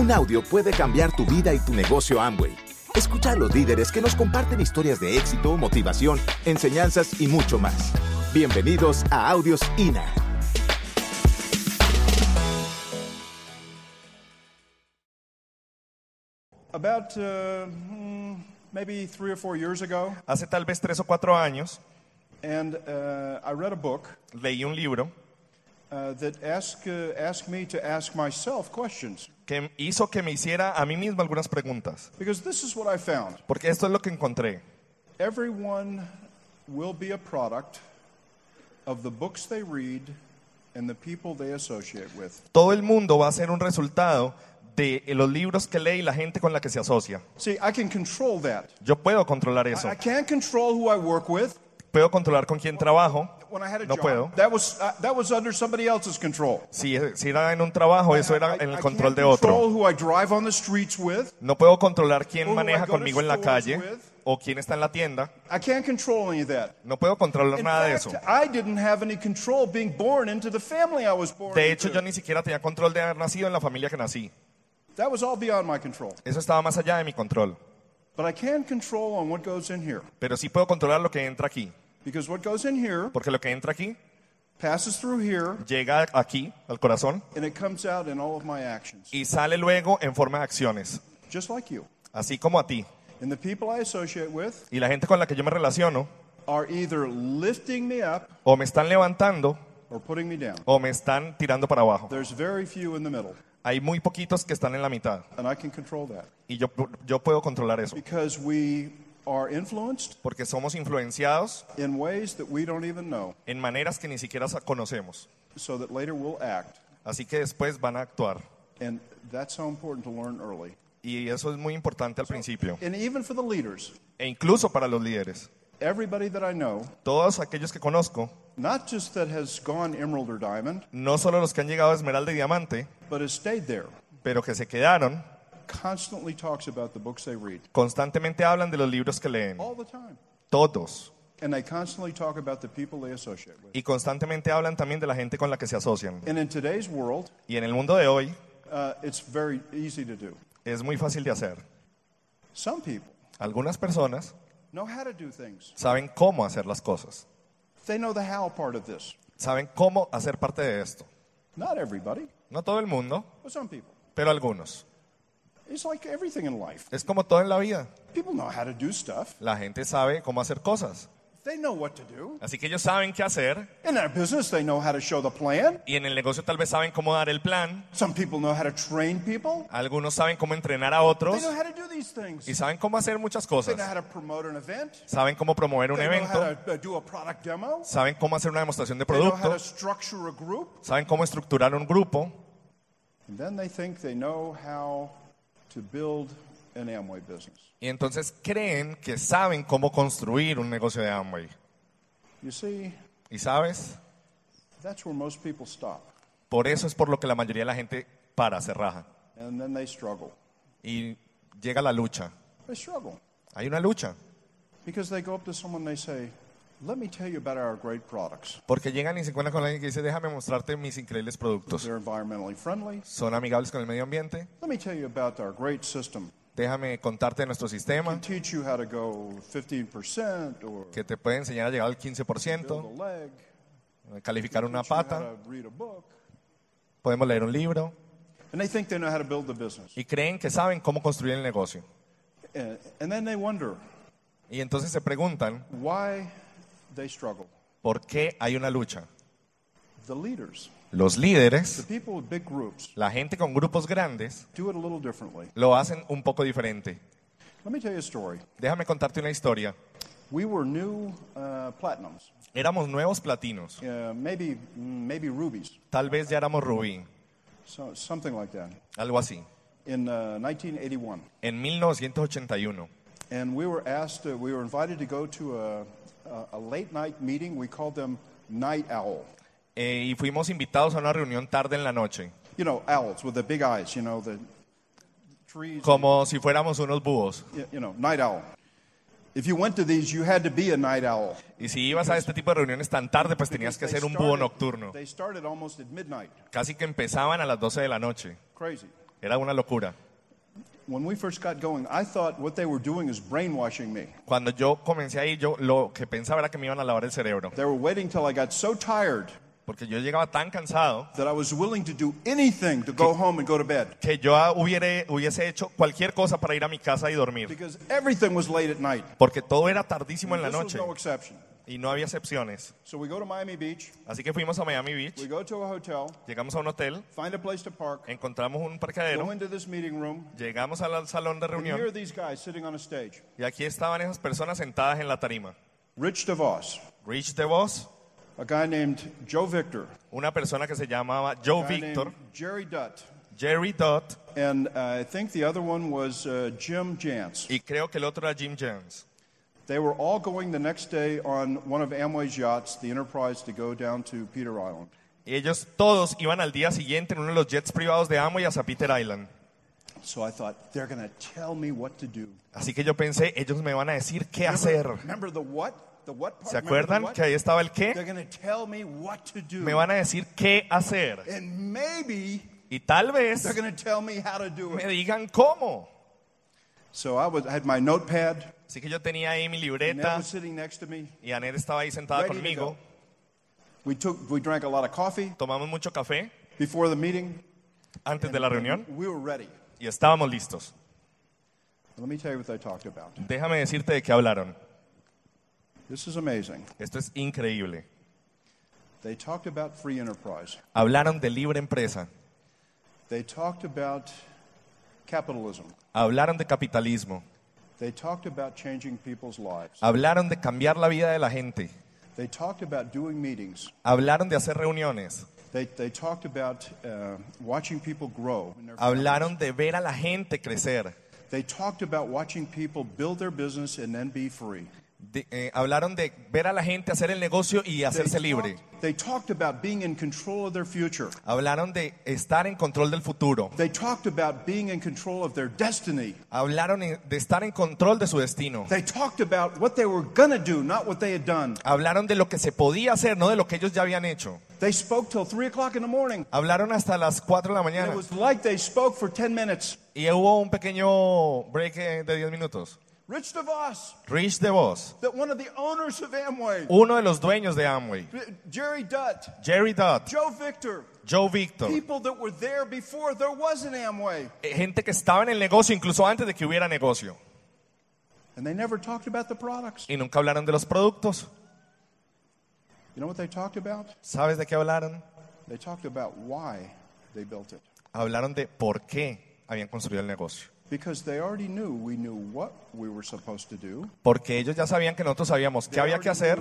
Un audio puede cambiar tu vida y tu negocio Amway. Escucha a los líderes que nos comparten historias de éxito, motivación, enseñanzas y mucho más. Bienvenidos a Audios INA. About uh, hmm, maybe three or four years ago, Hace tal vez tres o cuatro años and uh, I read a book leí un libro uh, that asked, uh, asked me to ask myself questions. Que hizo que me hiciera a mí mismo algunas preguntas. Because this is what I found Porque esto es lo que encontré. everyone will be a product of the books they read and the people they associate with. Todo el mundo va a ser un resultado de los libros que lee y la gente con la que se asocia. See, I can control that. Yo puedo controlar eso. I, I can't control who I work with. Puedo controlar con quién trabajo. When I had a No job, puedo. that was uh, that was under somebody else's control. Si, si era en un trabajo, eso era I- en el control de otro. who I drive on the streets with. No puedo controlar quién maneja conmigo en la calle with? o quién está en la tienda. I can't control any of that. No puedo controlar In nada de eso. I didn't have any control being born into the family I was born De hecho, into. yo ni siquiera tenía control de haber nacido en la familia que nací. That was all beyond my control. Eso estaba más allá de mi control. But I can control on what goes in here. Pero sí puedo controlar lo que entra aquí. Because what goes in here Porque lo que entra aquí passes through here llega aquí, al corazón, and it comes out in all of my actions. y sale luego en forma de acciones. Just like you. Así como a ti. And the people I associate with Y la gente con la que yo me relaciono, are either lifting me up o me están levantando or putting me down. o me están tirando para abajo. There's very few in the middle. Hay muy poquitos que están en la mitad. And I can control that. Y yo, yo puedo controlar eso. Because we are influenced Porque somos influenciados in ways that we don't even know. en maneras que ni siquiera conocemos. So that later we'll act. Así que después van a actuar. And that's so important to learn early. Y eso es muy importante al principio. And even for the leaders, E incluso para los líderes. everybody that I know, Todos aquellos que conozco, not just that has gone emerald or diamond, no solo los que han llegado a Esmeralda y Diamante, but has stayed there, pero que se quedaron, constantly talks about the books they read. constantemente hablan de los libros que leen. All the time. Todos. And they constantly talk about the people they associate with. Y constantemente hablan también de la gente con la que se asocian. And in today's world, Y en el mundo de hoy uh, it's very easy to do. es muy fácil de hacer. Some people Algunas personas know how to do things. saben cómo hacer las cosas. They know the how part of this. Saben cómo hacer parte de esto. Not everybody, No todo el mundo, but some people. pero algunos. It's like everything in life. Es como todo en la vida. People know how to do stuff. La gente sabe cómo hacer cosas. They know what to do. Así que ellos saben qué hacer In their business, they know how to show the plan. y en el negocio tal vez saben cómo dar el plan. Some people know how to train people. Algunos saben cómo entrenar a They otros know how to do these things. y saben cómo hacer muchas They cosas. know how to promote an event. Saben cómo promover un They know evento, how to uh, do a product demo. saben cómo hacer una demostración de They know how to producto, structure a group. saben cómo estructurar un grupo And then they think they know how to build an Amway business. y entonces creen que saben cómo construir un negocio de Amway. You see, Y sabes, that's where most people stop. por eso es por lo que la mayoría de la gente para, se raja. And then they struggle. Y llega la lucha. They struggle Hay una lucha. because they go up to someone and they say, Let me tell you about our great products. Porque llegan y se encuentran con alguien que dice, déjame mostrarte mis increíbles productos. They're environmentally friendly. Son amigables con el medio ambiente. Let me tell you about our great system. Déjame contarte de nuestro sistema, Teach you how to go 15% or que te puede enseñar a llegar al build 15%, a leg. calificar una teach you how pata, to read a book. podemos leer un libro. And they think they know how to build the business. Y creen que saben cómo construir el negocio. And, and then they wonder Y entonces se preguntan, why they struggle. ¿por qué hay una lucha? The leaders, Los the líderes, people with big groups, la gente con grupos grandes, do it a little differently. lo hacen un poco diferente. Let me tell you a story. Déjame contarte una historia. We were new uh, platinums, Éramos nuevos platinos, uh, maybe maybe rubies, tal vez ya éramos rubí, so, something like that, algo así, in uh, 1981. en 1981. And we were asked, uh, we were invited to go to a, a, a late night meeting. We called them Night Owl. Eh, y fuimos invitados a una reunión tarde en la noche, You know, owls with the big eyes, you know, the trees. como si fuéramos unos búhos. You, you know, Night Owl. If you went to these, you had to be a night owl. Y si ibas a este tipo de reuniones tan tarde, pues tenías que ser un búho started- nocturno. They started almost at midnight. Casi que empezaban a las 12 de la noche. Crazy. Era una locura. When we first got going, I thought what they were doing is brainwashing me. Cuando yo comencé ahí, yo lo que pensaba era que me iban a lavar el cerebro. They were waiting till I got so tired Porque yo llegaba tan cansado that I was willing to do anything to go home and go to bed que yo hubiere, hubiese hecho cualquier cosa para ir a mi casa y dormir. because everything was late at night. Porque todo era tardísimo en la This was noche no exception. y no había excepciones. So we go to Miami Beach, Así que fuimos a Miami we Beach, go to a hotel, llegamos a un hotel, find a place to park, encontramos un go parqueadero, into this meeting room, llegamos al salón de and here are reunión these guys sitting on a stage. y aquí estaban esas personas sentadas en la tarima. Rich DeVos, Rich DeVos, a guy named Joe Victor, una persona que se llamaba Joe Victor, Jerry Dutt, Jerry Dodd and uh, I think the other one was uh, Jim Jantz. y creo que el otro era Jim Jones. They were all going the next day on one of Amway's yachts, the Enterprise, to go down to Peter Island. Y ellos todos iban al día siguiente en uno de los jets privados de Amway hacia Peter Island. So I thought, they're going to tell me what to do. Así que yo pensé, ellos me van a decir qué hacer. Remember the what? ¿Se acuerdan que ahí estaba el qué? me van a decir qué hacer. Y tal vez me digan cómo. So I, was, I had my notepad, Así que yo tenía ahí mi libreta y Anet estaba ahí sentada conmigo. go. We, took, we drank a lot of coffee Tomamos mucho café before the meeting. antes de la reunión We were ready. y estábamos listos. Let me tell you what they talked about. Déjame decirte de qué hablaron. This is amazing. Esto es increíble. They talked about free enterprise. Hablaron de libre empresa. They talked about capitalism. Hablaron de capitalismo. They talked about changing people's lives. Hablaron de cambiar la vida de la gente. They talked about doing meetings. Hablaron de hacer reuniones. They, they talked about uh, watching people grow. Hablaron de ver a la gente crecer. They talked about watching people build their business and then be free. De- eh, hablaron de ver a la gente hacer el negocio y They hacerse libre. talked, they talked about being in control of their future. Hablaron de estar en control del futuro. They talked about being in control of their destiny. Hablaron de estar en control de su destino. They talked about what they were going to do, not what they had done. Hablaron de lo que se podía hacer, no de lo que ellos ya habían hecho. They spoke till 3 o'clock in the morning. Hablaron hasta las 4 de la And mañana. it was like they spoke for 10 minutes. Y hubo un pequeño break eh, de 10 minutos. Rich DeVos, Rich DeVos, that one of the owners of Amway, uno de los dueños de Amway. Jerry Dutt, Jerry Dodd, Joe Victor, Joe Victor. people that were there before there was an Amway. Gente que estaba en el negocio incluso antes de que hubiera negocio. And they never talked about the products. Y nunca hablaron de los productos. You know what they talked about? ¿Sabes de qué hablaron? They talked about why they built it. Hablaron de por qué habían construido el negocio. Because they already knew we knew what we were supposed to do. Porque ellos ya sabían que nosotros sabíamos qué había que hacer,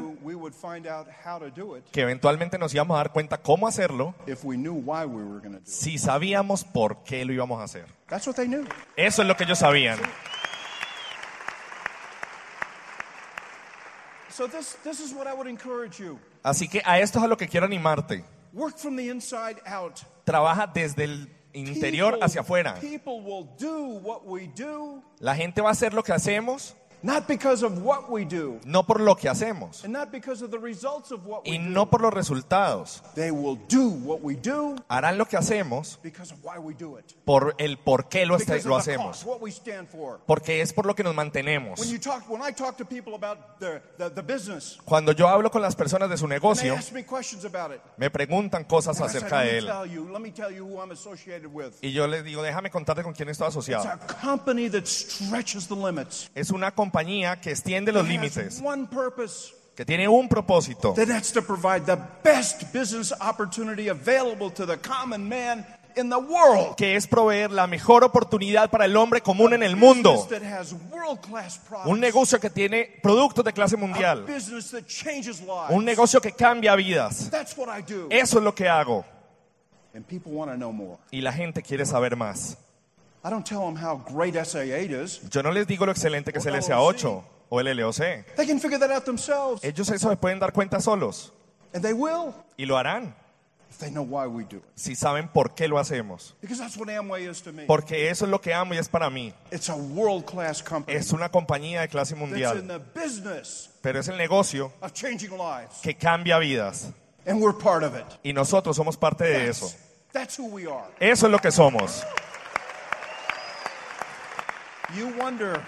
que eventualmente nos íbamos a dar cuenta cómo hacerlo, if we knew why we were going to do it. si sabíamos por qué lo íbamos a hacer. That's what they knew. Eso es lo que ellos sabían. Así que a esto es a lo que quiero animarte. Work from the inside out. Trabaja desde el interior hacia afuera. La gente va a hacer lo que hacemos, not because of what we do, no por lo que hacemos and not because of the results of what we y do. no por los resultados. They will do what we do Harán lo que hacemos because of why we do it. por el por qué lo, este- Because lo of the hacemos. cost, what we stand for. Porque es por lo que nos mantenemos. When you talk, when I talk to people about the, the, the business, Cuando yo hablo con las personas de su and they negocio, ask me questions about it. me preguntan cosas And I say, acerca let de me él. tell you, let me tell you who I'm associated with. Y yo les digo, déjame contarte con quién estoy It's asociado. a company that stretches the limits. Es una compañía que extiende los límites, one purpose. que tiene un propósito, that that's to provide the best business opportunity available to the common man in the world. que es proveer la mejor oportunidad para el hombre común en el mundo. Un negocio que tiene productos de clase mundial. Un negocio que cambia vidas. That's what I do. Eso es lo que hago. And people want to know more. Y la gente quiere saber más. I don't tell them how great SA8 is. Yo no les digo lo excelente que es el SA8 o el LOC. They can figure that out themselves. Ellos eso se pueden dar cuenta solos. And they will Y lo harán if they know why we do it. si saben por qué lo hacemos. Because that's what Amway is to me. Porque eso es lo que amo y es para mí. It's a world-class company Es una compañía de clase that's in mundial. the business Pero es el negocio of changing lives. que cambia vidas. And we're part of it. Y nosotros somos parte de eso. That's who we are. Eso es lo que somos. You wonder,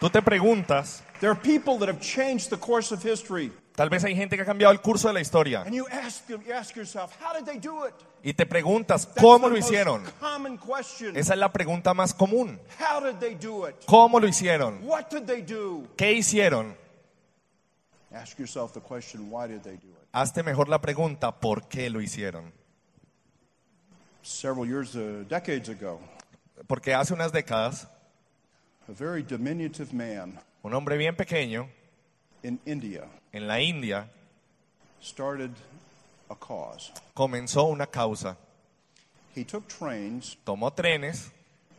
Tú te preguntas, there are people that have changed the course of history. tal vez hay gente que ha cambiado el curso de la historia And you ask, you ask yourself, how did they do it? y te preguntas, That's ¿cómo the lo most hicieron? common question. Esa es la pregunta más común. How did they do it? ¿Cómo lo hicieron? What did they do? ¿Qué hicieron? Ask yourself the question, why did they do it? Hazte mejor la pregunta, ¿por qué lo hicieron? Several years, uh, decades ago, Porque hace unas décadas, a very diminutive man un hombre bien pequeño in India en la India started a cause. comenzó una causa. He took trains, Tomó trenes,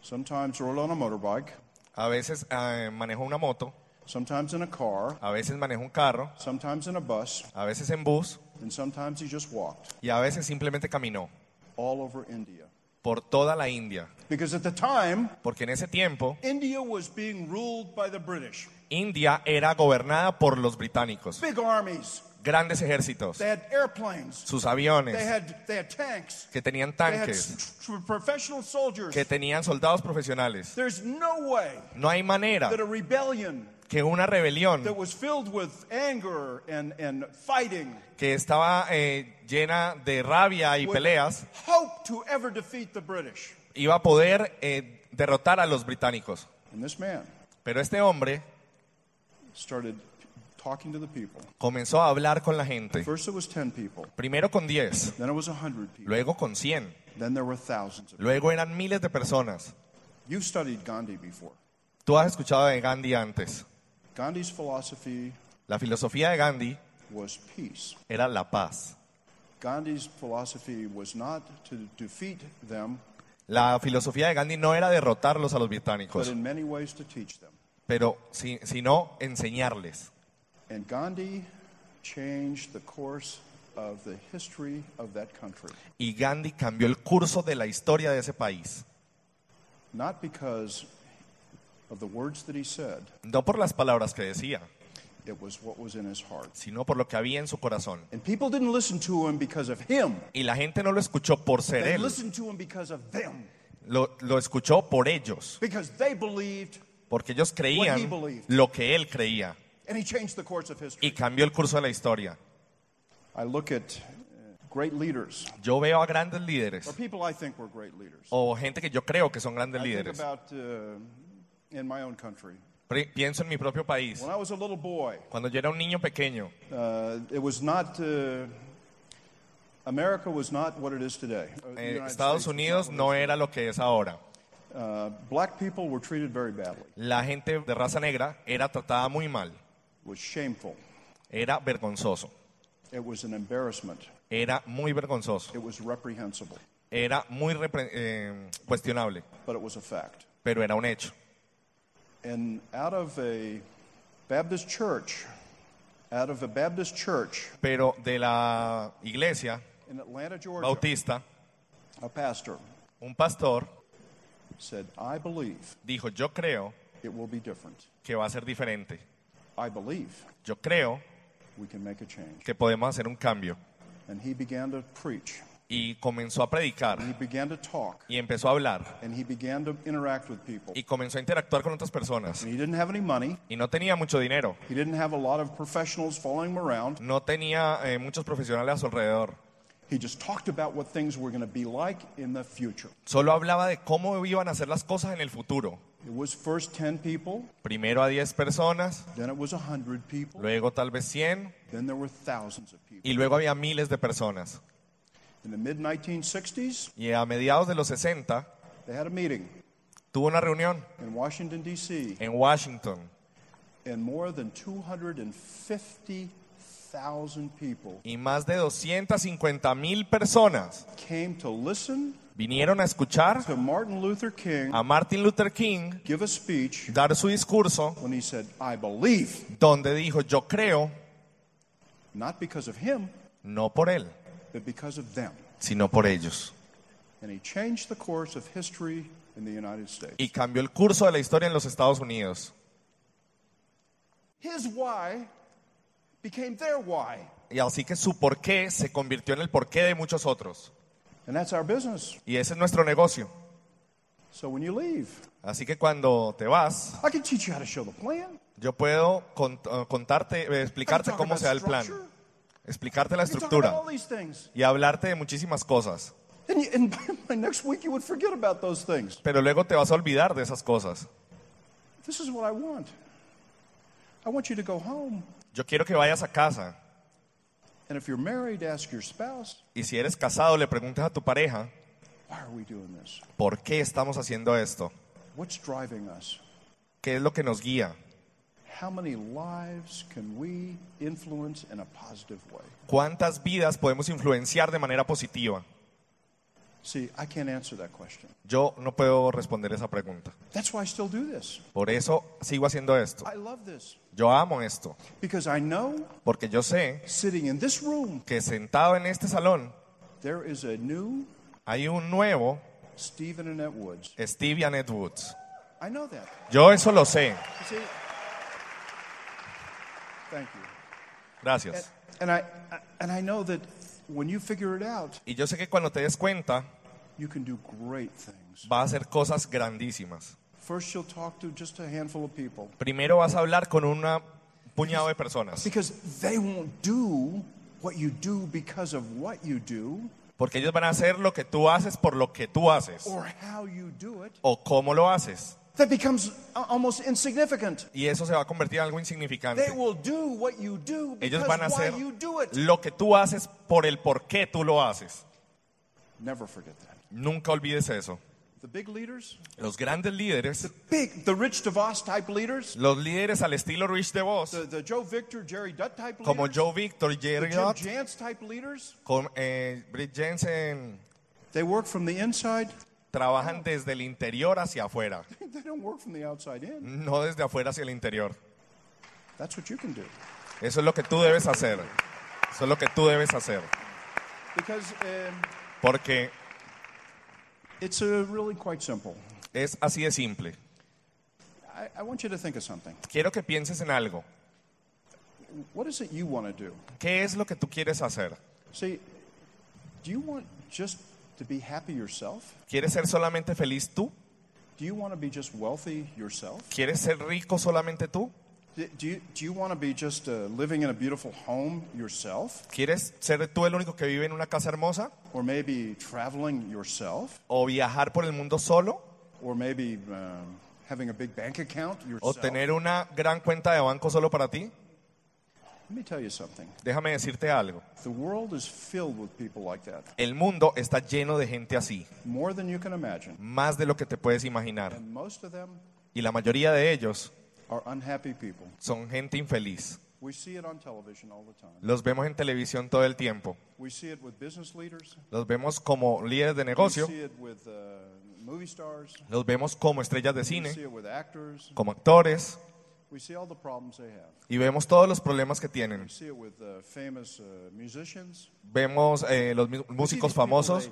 sometimes rode on a motorbike, a veces eh, manejó una moto, sometimes in a car, a veces manejó un carro, sometimes in a bus, a veces en bus and sometimes he just walked y a veces simplemente caminó all over India. Por toda la India. Because at the time, Porque en ese tiempo India was being ruled by the British. India era gobernada por los británicos. Big armies. Grandes ejércitos, They had airplanes. sus They aviones, had, they had tanks. que tenían They had tanques, s- tr- professional soldiers. que tenían soldados profesionales. There's no way No hay manera that a rebellion que una rebelión that was filled with anger and, and fighting que estaba eh, llena de rabia y would peleas hope to ever defeat the British. iba a poder eh, derrotar a los británicos. And this man Pero este hombre started talking to the people. comenzó a hablar con la gente. First it was 10 people, Primero con 10, then it was 100 people, luego con 100, then there were thousands of luego eran miles de personas. You've studied Gandhi before. Tú has escuchado de Gandhi antes. Gandhi's philosophy La filosofía de Gandhi was peace. era la paz. Gandhi's philosophy was not to defeat them, La filosofía de Gandhi no era derrotarlos a los but británicos, in many ways to teach them. pero si- sino enseñarles. And Gandhi changed the course of the history of that country. Y Gandhi cambió el curso de la historia de ese país. Not because of the words that he said, No por las palabras que decía, it was what was in his heart. sino por lo que había en su corazón. And people didn't listen to him because of him, Y la gente no lo escuchó por ser they él, listened to him because of them, lo, lo escuchó por ellos, because they believed, porque ellos What he creían believed. lo que él creía and he changed the course of history. y cambió el curso de la historia. I look at uh, great leaders, Yo veo a grandes or líderes people I think were great leaders. o gente que yo creo que son grandes I think líderes. about uh, in my own country. Pienso en mi propio país. When I was a little boy, Cuando yo era un niño pequeño, uh, it was not. Uh, America was not what it is today. Uh, the eh, United Estados States was Unidos not no what it era lo que es ahora. Uh, black people were treated very badly. La gente de raza negra era tratada muy mal, It was shameful. era vergonzoso, It was an embarrassment. era muy vergonzoso, It was reprehensible. era muy repre- eh, cuestionable, But it was a fact. pero era un hecho. And out of a Baptist church, out of a Baptist church Pero de la iglesia in Atlanta, Georgia, bautista, a pastor un pastor said, I believe dijo, yo creo it will be different. que va a ser diferente. I believe Yo creo we can make a change. que podemos hacer un cambio. And he began to preach. Y comenzó a predicar He began to talk. y empezó a hablar And he began to interact with people. y comenzó a interactuar con otras personas. And he didn't have any money. Y no tenía mucho dinero, He didn't have a lot of professionals following him around. no tenía eh, muchos profesionales a su alrededor. He just talked about what things were going to be like in the future. Solo hablaba de cómo iban a hacer las cosas en el futuro. It was first 10 people, Primero a 10 personas, then it was 100 people, luego tal vez 100 then there were thousands of people. y luego había miles de personas. In the mid 1960s, Y a mediados de los 60 they had a meeting tuvo una reunión in Washington, D.C., en Washington and more than 250,000 people y más de 250 mil personas came to listen vinieron a escuchar to Martin Luther King a Martin Luther King give a speech dar su discurso when he said, I believe, donde dijo yo creo, not because of him, no por él, but because of them. sino por ellos. And he changed the course of history in the United States. Y cambió el curso de la historia en los Estados Unidos. His why became their why. Y así que su porqué se convirtió en el porqué de muchos otros. And that's our business. Y ese es nuestro negocio. So when you leave, Así que cuando te vas, I can teach you how to show the plan. yo puedo cont- eh, contarte, eh, explicarte cómo se da el plan. Explicarte la estructura y hablarte de muchísimas cosas. Pero luego te vas a olvidar de esas cosas. Yo quiero que vayas a casa And if you're married, ask your spouse, y si eres casado le preguntes a tu pareja, why are we doing this? ¿por qué estamos haciendo esto? What's driving us? ¿Qué es lo que nos guía? How many lives can we influence in a positive way? ¿Cuántas vidas podemos influenciar de manera positiva? See, I can't answer that question. Yo no puedo responder esa pregunta. That's why I still do this. Por eso sigo haciendo esto. I love this Yo amo esto, because I know porque yo sé sitting in this room, que sentado en este salón there is a new hay un nuevo Stephen and Annette Woods. Steve y Annette Woods. I know that. Yo eso lo sé. See? Thank you. Gracias. And I and I know that when you figure it out, Y yo sé que cuando te des cuenta, you can do great things. vas a hacer cosas grandísimas. First, you'll talk to just a handful of people Primero vas a hablar con un puñado de personas, because they won't do what you do because of what you do porque ellos van a hacer lo que tú haces por lo que tú haces or how you do it. o cómo lo haces. That becomes almost insignificant. Y eso se va a convertir en algo They will do what you do Ellos van a why you do it. lo que tú haces por el por qué tú lo haces. Never forget that. Nunca olvides eso. The big leaders, Los grandes líderes, big, the Rich DeVos type leaders, los líderes al estilo Rich DeVos, the, the Joe Victor, Jerry Dutt type leaders, como Joe Victor, the Jerry Jim Ott, Jantz type leaders, con eh, Britt Jensen, they work from the inside. Trabajan desde el interior hacia afuera, They don't work from the outside in. no desde afuera hacia el interior. That's what you can do. Eso es lo que tú debes hacer. Eso es lo que tú debes hacer. Because um, Porque it's uh, really quite simple. es así de simple. I, I want you to think of something. Quiero que pienses en algo. What is it you want to do? ¿Qué es lo que tú quieres hacer? See, do you want just to be happy yourself? ¿Quieres ser solamente feliz tú? Do you want to be just wealthy yourself? ¿Quieres ser rico solamente tú? Do you, do you want to be just uh, living in a beautiful home yourself? ¿Quieres ser tú el único que vive en una casa hermosa? Or maybe traveling yourself? ¿O viajar por el mundo solo? Or maybe um, having a big bank account ¿O yourself? tener una gran cuenta de banco solo para ti? Let me tell you something. Déjame decirte algo. The world is filled with people like that, El mundo está lleno de gente así, more than you can imagine. más de lo que te puedes imaginar. And most of them Y la mayoría de ellos are unhappy people. son gente infeliz. We see it on television all the time. Los vemos en televisión todo el tiempo. We see it with business leaders. Los vemos como líderes de We negocio. see it with uh, movie stars. Los vemos como estrellas de We see cine, it with actors. como actores. We see all the problems they have. Y vemos todos los problemas que tienen. We see it with uh, famous uh, musicians. Vemos eh, los músicos famosos.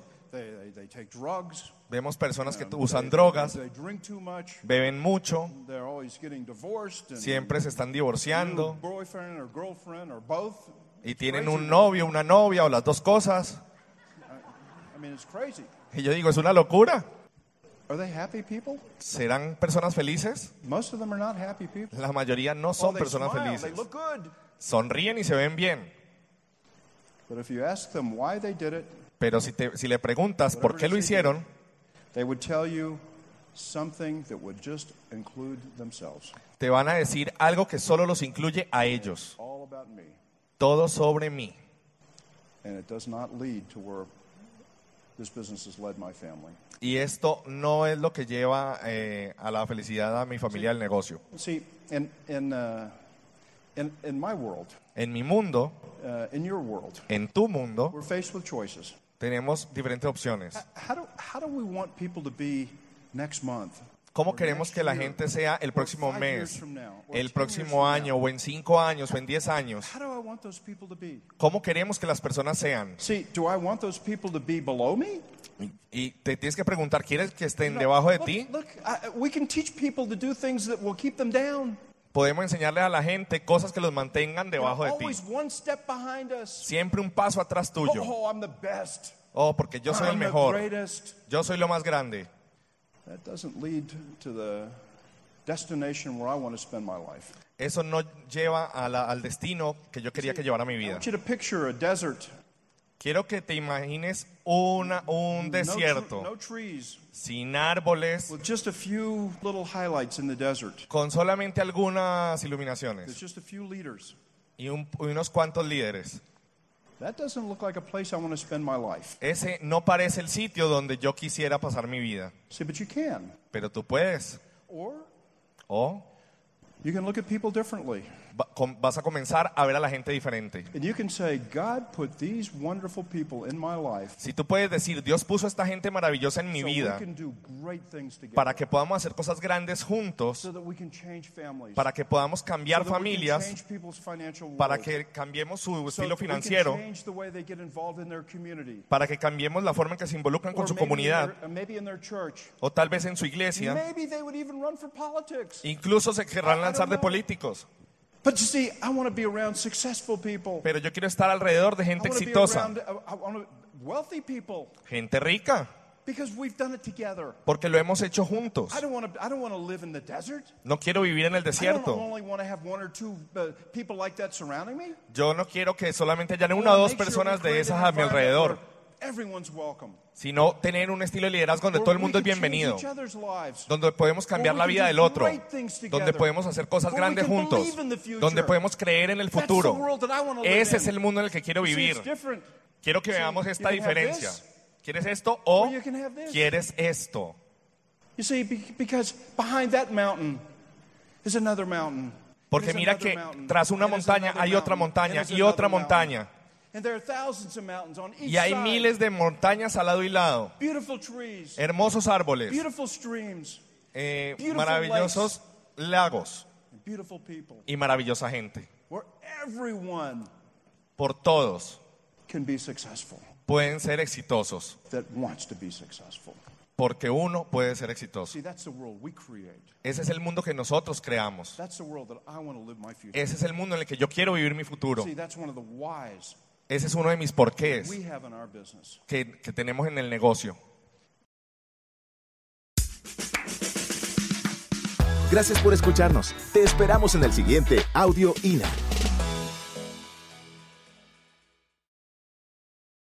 Vemos personas que um, usan drogas, beben mucho, siempre se están divorciando y tienen un novio, una novia o las dos cosas. I mean, it's crazy. Y yo digo, es una locura. Are they happy people? ¿Serán personas felices? Most of them are not happy people. La mayoría no Oh, son personas smile, felices. They look good. Sonríen y se ven bien. But if you ask them why they did it, Pero si, te- si le preguntas por qué lo hicieron, they would tell you something that would just include themselves. te van a decir algo que solo los incluye a ellos. All about me. Todo sobre mí. And it does not lead to where this business has led my family. Y esto no es lo que lleva eh, a la felicidad a mi familia del negocio. See, in, in, uh, in, in my world, En mi mundo, uh, in your world, en tu mundo, we're faced with choices. tenemos diferentes opciones. How do, how do we want people to be next month? ¿Cómo queremos que la gente sea el próximo mes, el 10 years próximo año, o en cinco años, o en diez años? How do I want those people to be? ¿Cómo queremos que las personas sean? Y te tienes que preguntar, ¿quieres que estén debajo de look, ti? Look, I, we can teach people to do things that will keep them down. Podemos enseñarle a la gente cosas que los mantengan debajo de ti. Siempre un paso atrás tuyo. Oh, I'm the best. Oh, porque yo soy el mejor. Yo soy lo más grande. That doesn't lead to the destination where I want to spend my life. Eso no lleva a la- al destino que yo quería que llevara mi I vida. want you to picture a desert. Quiero que te imagines una, un No, tr- desierto no trees, sin árboles, with just a few little highlights in the desert. con solamente algunas There's iluminaciones just a few leaders. y, un- y unos cuantos líderes. That doesn't look like a place I want to spend my life. Ese no parece el sitio donde yo quisiera pasar mi vida, See, but you can. pero tú puedes. Or O you can look at people differently. Vas a comenzar a ver a la gente diferente. And you can say, God put these wonderful people in my life Si tú puedes decir, Dios puso a esta gente maravillosa en mi vida para que podamos hacer cosas grandes juntos, para que podamos cambiar familias, para que cambiemos su estilo financiero, para que cambiemos la forma en que se involucran con su comunidad uh, o tal vez en su iglesia. Incluso se querrán lanzar de políticos. But you see, I want to be around successful people. Pero yo quiero estar alrededor de gente exitosa, around uh, I want to- wealthy people gente rica, because we've done it together. porque lo hemos hecho juntos. I don't want to. I don't want to live in the desert. No quiero vivir en el I don't desierto. only want to have one or two people like that surrounding me. Yo no quiero que solamente hayan I una o dos sure personas de esas a mi alrededor. Sino tener un estilo de liderazgo donde todo el mundo es bienvenido, donde podemos cambiar la vida del otro, donde podemos hacer cosas grandes juntos, donde podemos creer en el futuro. Ese es el mundo en el que quiero vivir. Quiero que veamos esta diferencia. ¿Quieres esto o quieres esto? You see, be- because behind that mountain is another mountain. Porque mira que mountain, tras una montaña another hay otra mountain, montaña y otra montaña. And there are thousands of mountains on each Y hay side. miles de montañas al lado y lado, Beautiful trees, hermosos árboles, beautiful streams, eh, beautiful maravillosos lagos and beautiful people. y maravillosa gente. Where everyone Por todos can be successful pueden ser exitosos, that wants to be successful. porque uno puede ser exitoso. Ese es el mundo que nosotros creamos. That's the world that I want to live my future. Ese es el mundo en el que yo quiero vivir mi futuro. Ese es uno de mis porqués que, que tenemos en el negocio. Gracias por escucharnos. Te esperamos en el siguiente Audio INA.